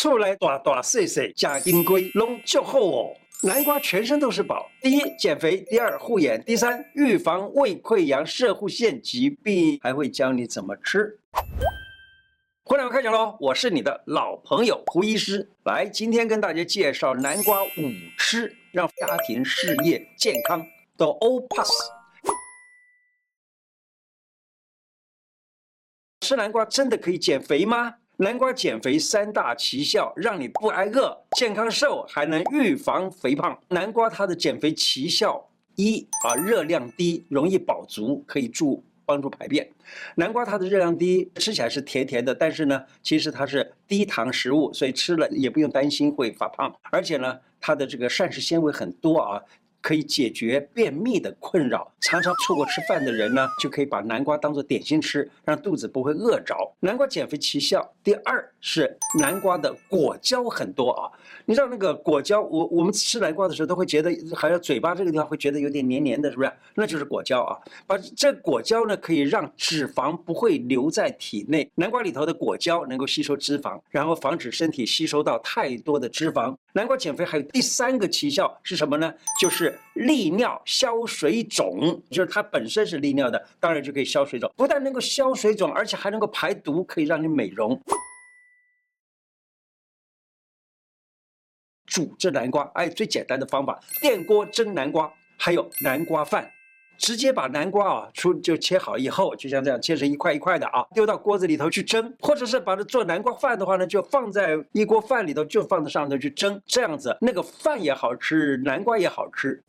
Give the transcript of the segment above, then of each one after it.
出来大大细细加金龟拢就好哦。南瓜全身都是宝，第一减肥，第二护眼，第三预防胃溃疡、摄护腺疾病，还会教你怎么吃。胡乃文开讲喽！我是你的老朋友胡医师，来，今天跟大家介绍南瓜五吃，让家庭、事业、健康都 all pass。吃南瓜真的可以减肥吗？南瓜减肥三大奇效，让你不挨饿、健康瘦，还能预防肥胖。南瓜它的减肥奇效一啊，热量低，容易饱足，可以助帮助排便。南瓜它的热量低，吃起来是甜甜的，但是呢，其实它是低糖食物，所以吃了也不用担心会发胖。而且呢，它的这个膳食纤维很多啊。可以解决便秘的困扰，常常错过吃饭的人呢，就可以把南瓜当做点心吃，让肚子不会饿着。南瓜减肥奇效第二是南瓜的果胶很多啊，你知道那个果胶，我我们吃南瓜的时候都会觉得，好像嘴巴这个地方会觉得有点黏黏的，是不是？那就是果胶啊。把这果胶呢，可以让脂肪不会留在体内。南瓜里头的果胶能够吸收脂肪，然后防止身体吸收到太多的脂肪。南瓜减肥还有第三个奇效是什么呢？就是。利尿消水肿，就是它本身是利尿的，当然就可以消水肿。不但能够消水肿，而且还能够排毒，可以让你美容。煮这南瓜，哎，最简单的方法，电锅蒸南瓜，还有南瓜饭，直接把南瓜啊，出就切好以后，就像这样切成一块一块的啊，丢到锅子里头去蒸，或者是把它做南瓜饭的话呢，就放在一锅饭里头，就放在上头去蒸，这样子那个饭也好吃，南瓜也好吃。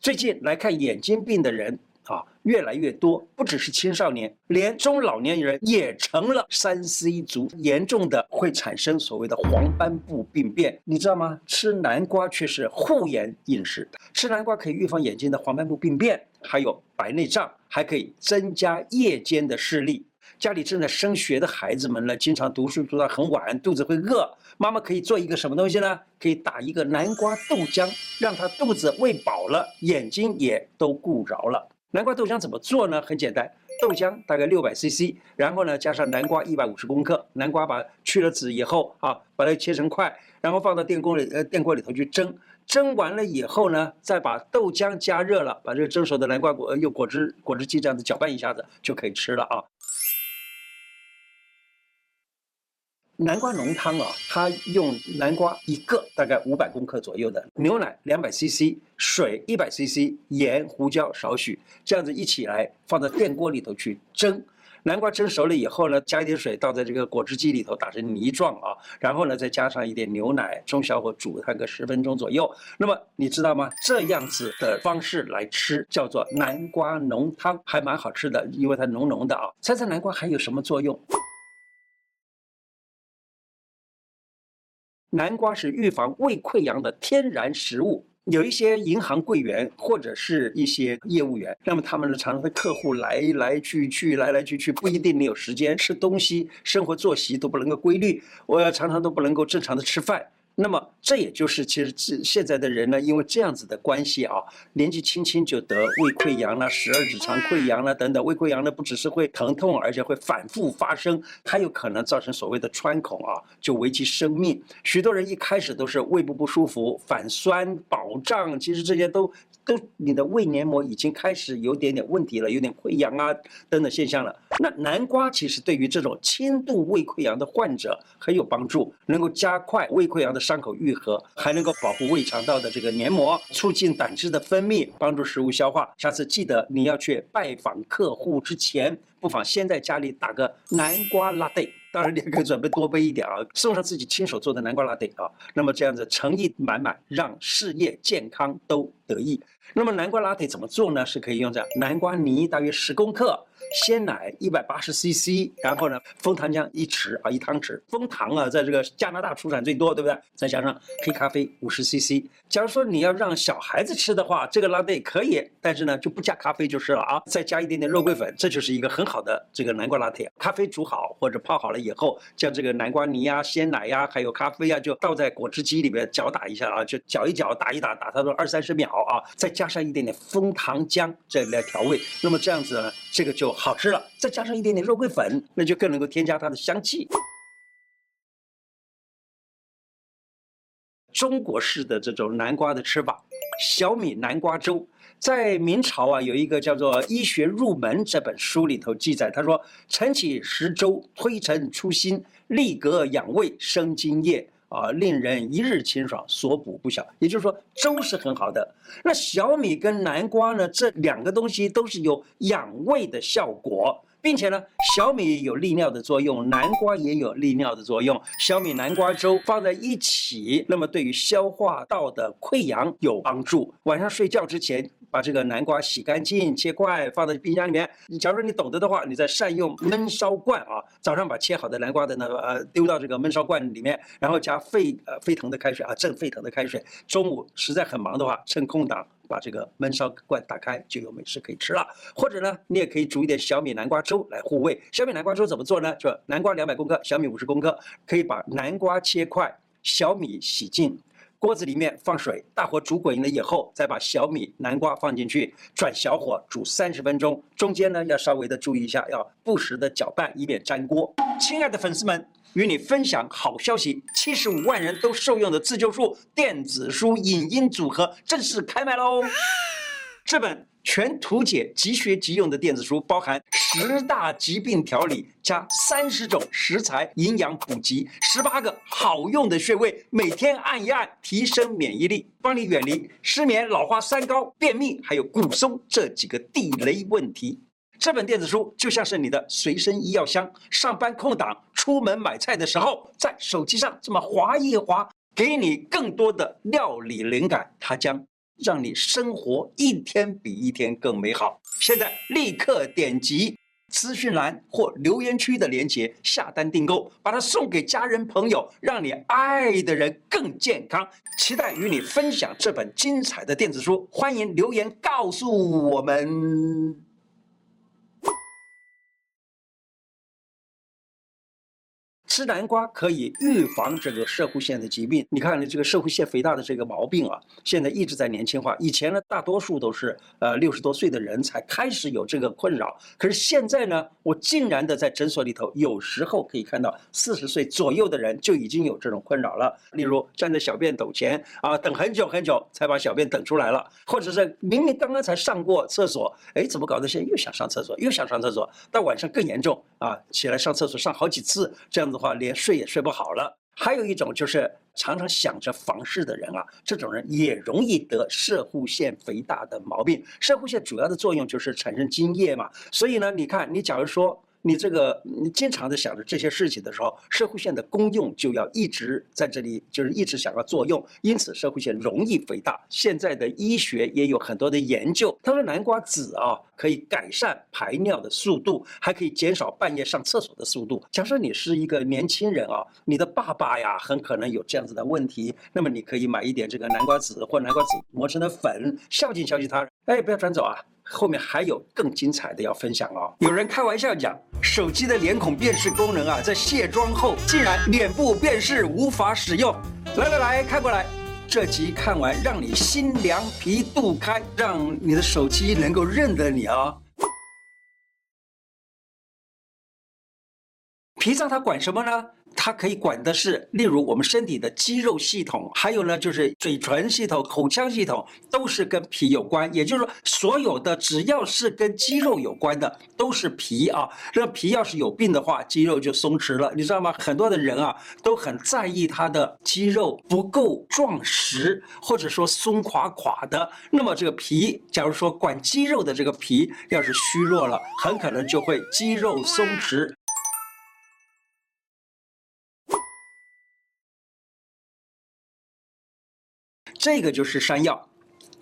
最近来看眼睛病的人啊，越来越多，不只是青少年，连中老年人也成了三 C 族，严重的会产生所谓的黄斑部病变，你知道吗？吃南瓜却是护眼饮食，吃南瓜可以预防眼睛的黄斑部病变，还有白内障，还可以增加夜间的视力。家里正在升学的孩子们呢，经常读书读到很晚，肚子会饿。妈妈可以做一个什么东西呢？可以打一个南瓜豆浆，让他肚子喂饱了，眼睛也都顾着了。南瓜豆浆怎么做呢？很简单，豆浆大概六百 CC，然后呢加上南瓜一百五十公克。南瓜把去了籽以后啊，把它切成块，然后放到电锅里呃电锅里头去蒸。蒸完了以后呢，再把豆浆加热了，把这个蒸熟的南瓜果用果汁果汁机这样子搅拌一下子就可以吃了啊。南瓜浓汤啊，它用南瓜一个，大概五百公克左右的牛奶两百 CC，水一百 CC，盐、胡椒少许，这样子一起来放在电锅里头去蒸。南瓜蒸熟了以后呢，加一点水倒在这个果汁机里头打成泥状啊，然后呢再加上一点牛奶，中小火煮它个十分钟左右。那么你知道吗？这样子的方式来吃叫做南瓜浓汤，还蛮好吃的，因为它浓浓的啊。猜猜南瓜还有什么作用？南瓜是预防胃溃疡的天然食物。有一些银行柜员或者是一些业务员，那么他们呢常常的客户来来去去，来来去去，不一定你有时间吃东西，生活作息都不能够规律，我要常常都不能够正常的吃饭。那么这也就是其实这现在的人呢，因为这样子的关系啊，年纪轻轻就得胃溃疡了、十二指肠溃疡了等等。胃溃疡呢不只是会疼痛，而且会反复发生，还有可能造成所谓的穿孔啊，就危及生命。许多人一开始都是胃部不舒服、反酸、饱胀，其实这些都都你的胃黏膜已经开始有点点问题了，有点溃疡啊等等现象了。那南瓜其实对于这种轻度胃溃疡的患者很有帮助，能够加快胃溃疡的。伤口愈合，还能够保护胃肠道的这个黏膜，促进胆汁的分泌，帮助食物消化。下次记得你要去拜访客户之前，不妨先在家里打个南瓜拉蒂。当然，你也可以准备多备一点啊，送上自己亲手做的南瓜拉蒂啊。那么这样子诚意满满，让事业健康都得意。那么南瓜拉蒂怎么做呢？是可以用这样：南瓜泥大约十公克。鲜奶一百八十 CC，然后呢，枫糖浆一匙啊，一汤匙。枫糖啊，在这个加拿大出产最多，对不对？再加上黑咖啡五十 CC。假如说你要让小孩子吃的话，这个拉蒂可以，但是呢，就不加咖啡就是了啊。再加一点点肉桂粉，这就是一个很好的这个南瓜拉蒂。咖啡煮好，或者泡好了以后，将这个南瓜泥呀、鲜奶呀，还有咖啡啊，就倒在果汁机里面搅打一下啊，就搅一搅，打一打，打差不多二三十秒啊，再加上一点点枫糖浆这来调味，那么这样子呢，这个就好吃了。再加上一点点肉桂粉，那就更能够添加它的香气。中国式的这种南瓜的吃法，小米南瓜粥。在明朝啊，有一个叫做《医学入门》这本书里头记载，他说：“晨起食粥，推陈出新，利格养胃，生津液啊，令人一日清爽，所补不小。”也就是说，粥是很好的。那小米跟南瓜呢，这两个东西都是有养胃的效果。并且呢，小米有利尿的作用，南瓜也有利尿的作用。小米南瓜粥放在一起，那么对于消化道的溃疡有帮助。晚上睡觉之前，把这个南瓜洗干净，切块，放在冰箱里面。你假如你懂得的话，你再善用焖烧罐啊，早上把切好的南瓜的那个呃丢到这个焖烧罐里面，然后加沸呃沸腾的开水啊，正沸腾的开水。中午实在很忙的话，趁空档。把这个焖烧罐打开，就有美食可以吃了。或者呢，你也可以煮一点小米南瓜粥来护胃。小米南瓜粥怎么做呢？就南瓜两百公克，小米五十公克，可以把南瓜切块，小米洗净，锅子里面放水，大火煮滚了以后，再把小米南瓜放进去，转小火煮三十分钟。中间呢，要稍微的注意一下，要不时的搅拌，以免粘锅。亲爱的粉丝们。与你分享好消息，七十五万人都受用的自救术电子书影音组合正式开卖喽！这本全图解、即学即用的电子书，包含十大疾病调理加三十种食材营养补给，十八个好用的穴位，每天按一按，提升免疫力，帮你远离失眠、老花、三高、便秘，还有骨松这几个地雷问题。这本电子书就像是你的随身医药箱，上班空档、出门买菜的时候，在手机上这么划一划，给你更多的料理灵感，它将让你生活一天比一天更美好。现在立刻点击资讯栏或留言区的链接下单订购，把它送给家人朋友，让你爱的人更健康。期待与你分享这本精彩的电子书，欢迎留言告诉我们。吃南瓜可以预防这个摄护腺的疾病。你看，你这个摄护腺肥大的这个毛病啊，现在一直在年轻化。以前呢，大多数都是呃六十多岁的人才开始有这个困扰。可是现在呢，我竟然的在诊所里头，有时候可以看到四十岁左右的人就已经有这种困扰了。例如站在小便斗前啊，等很久很久才把小便等出来了，或者是明明刚刚才上过厕所，哎，怎么搞得现在又想上厕所，又想上厕所？到晚上更严重啊，起来上厕所上好几次，这样子的话。啊，连睡也睡不好了。还有一种就是常常想着房事的人啊，这种人也容易得射护腺肥大的毛病。射护腺主要的作用就是产生精液嘛，所以呢，你看，你假如说。你这个你经常的想着这些事情的时候，社会线的功用就要一直在这里，就是一直想要作用，因此社会线容易肥大。现在的医学也有很多的研究，他说南瓜籽啊可以改善排尿的速度，还可以减少半夜上厕所的速度。假设你是一个年轻人啊，你的爸爸呀很可能有这样子的问题，那么你可以买一点这个南瓜籽或南瓜籽磨成的粉，孝敬孝敬他。哎，不要转走啊！后面还有更精彩的要分享哦。有人开玩笑讲，手机的脸孔辨识功能啊，在卸妆后竟然脸部辨识无法使用。来来来，看过来，这集看完让你心凉皮肚开，让你的手机能够认得你、哦。脾脏它管什么呢？它可以管的是，例如我们身体的肌肉系统，还有呢，就是嘴唇系统、口腔系统，都是跟脾有关。也就是说，所有的只要是跟肌肉有关的，都是脾啊。这个脾要是有病的话，肌肉就松弛了，你知道吗？很多的人啊，都很在意他的肌肉不够壮实，或者说松垮垮的。那么这个脾，假如说管肌肉的这个脾要是虚弱了，很可能就会肌肉松弛。这个就是山药，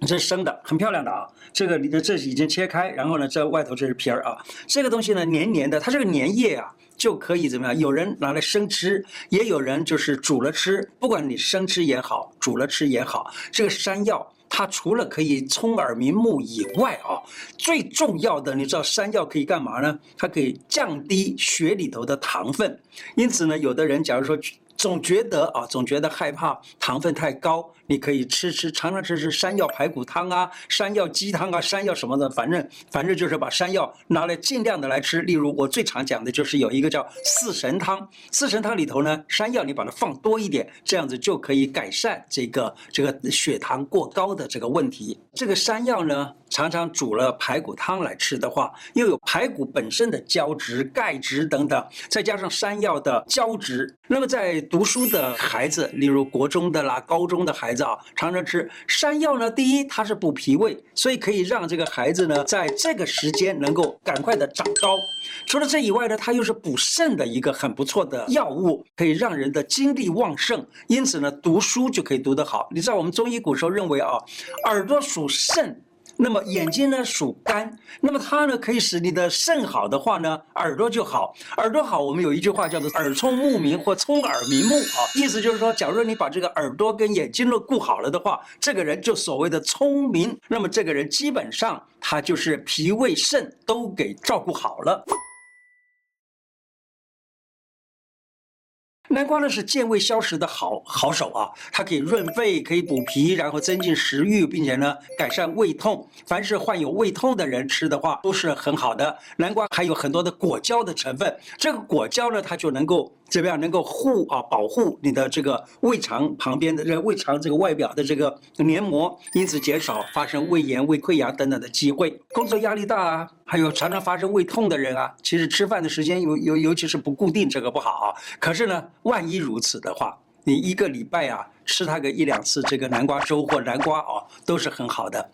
这是生的，很漂亮的啊。这个你的这已经切开，然后呢，这外头这是皮儿啊。这个东西呢，黏黏的，它这个粘液啊，就可以怎么样？有人拿来生吃，也有人就是煮了吃。不管你生吃也好，煮了吃也好，这个山药。它除了可以聪耳明目以外啊，最重要的，你知道山药可以干嘛呢？它可以降低血里头的糖分。因此呢，有的人假如说总觉得啊，总觉得害怕糖分太高。你可以吃吃，常常吃吃山药排骨汤啊，山药鸡汤啊，山药什么的，反正反正就是把山药拿来尽量的来吃。例如我最常讲的就是有一个叫四神汤，四神汤里头呢，山药你把它放多一点，这样子就可以改善这个这个血糖过高的这个问题。这个山药呢，常常煮了排骨汤来吃的话，又有排骨本身的胶质、钙质等等，再加上山药的胶质，那么在读书的孩子，例如国中的啦、高中的孩子啊。常常吃山药呢，第一它是补脾胃，所以可以让这个孩子呢在这个时间能够赶快的长高。除了这以外呢，它又是补肾的一个很不错的药物，可以让人的精力旺盛，因此呢读书就可以读得好。你知道我们中医古时候认为啊，耳朵属肾。那么眼睛呢属肝，那么它呢可以使你的肾好的话呢，耳朵就好。耳朵好，我们有一句话叫做“耳聪目明”或“聪耳明目”啊，意思就是说，假如你把这个耳朵跟眼睛都顾好了的话，这个人就所谓的聪明。那么这个人基本上他就是脾胃肾都给照顾好了。南瓜呢是健胃消食的好好手啊，它可以润肺，可以补脾，然后增进食欲，并且呢改善胃痛。凡是患有胃痛的人吃的话都是很好的。南瓜还有很多的果胶的成分，这个果胶呢它就能够。怎么样能够护啊保护你的这个胃肠旁边的这胃肠这个外表的这个黏膜，因此减少发生胃炎、胃溃疡等等的机会。工作压力大啊，还有常常发生胃痛的人啊，其实吃饭的时间尤尤尤其是不固定，这个不好啊。可是呢，万一如此的话，你一个礼拜啊吃它个一两次这个南瓜粥或南瓜啊，都是很好的。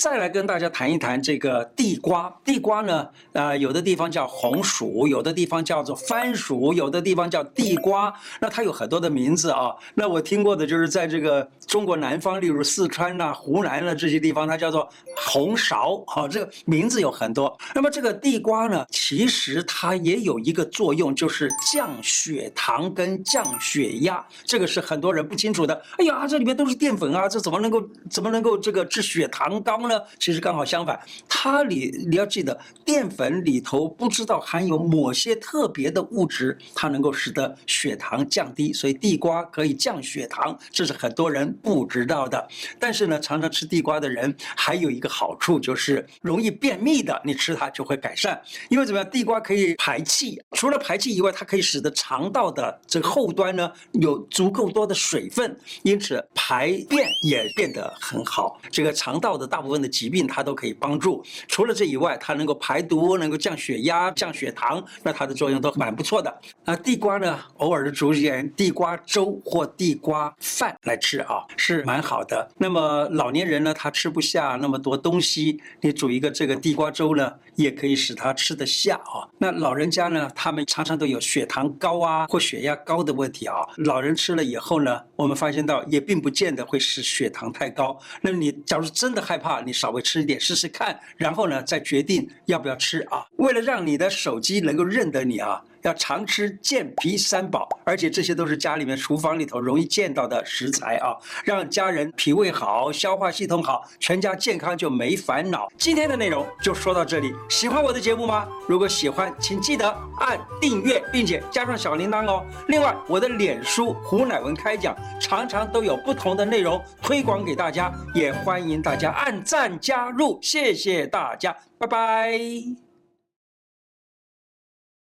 再来跟大家谈一谈这个地瓜。地瓜呢，呃，有的地方叫红薯，有的地方叫做番薯，有的地方叫地瓜。那它有很多的名字啊。那我听过的就是在这个中国南方，例如四川呐、湖南的这些地方，它叫做红苕。好，这个名字有很多。那么这个地瓜呢，其实它也有一个作用，就是降血糖跟降血压。这个是很多人不清楚的。哎呀，这里面都是淀粉啊，这怎么能够怎么能够这个治血糖高呢？其实刚好相反，它里你要记得，淀粉里头不知道含有某些特别的物质，它能够使得血糖降低，所以地瓜可以降血糖，这是很多人不知道的。但是呢，常常吃地瓜的人还有一个好处，就是容易便秘的，你吃它就会改善。因为怎么样，地瓜可以排气，除了排气以外，它可以使得肠道的这个后端呢有足够多的水分，因此排便也变得很好。这个肠道的大部分的疾病它都可以帮助，除了这以外，它能够排毒，能够降血压、降血糖，那它的作用都蛮不错的。那地瓜呢，偶尔的煮点地瓜粥或地瓜饭来吃啊，是蛮好的。那么老年人呢，他吃不下那么多东西，你煮一个这个地瓜粥呢，也可以使他吃得下啊。那老人家呢，他们常常都有血糖高啊或血压高的问题啊，老人吃了以后呢，我们发现到也并不见得会使血糖太高。那你假如真的害怕，你稍微吃一点试试看，然后呢，再决定要不要吃啊。为了让你的手机能够认得你啊，要常吃健脾三宝，而且这些都是家里面厨房里头容易见到的食材啊，让家人脾胃好，消化系统好，全家健康就没烦恼。今天的内容就说到这里，喜欢我的节目吗？如果喜欢，请记得按订阅，并且加上小铃铛哦。另外，我的脸书胡乃文开讲，常常都有不同的内容推广给大家，也欢迎大家按赞加入，谢谢大家，拜拜。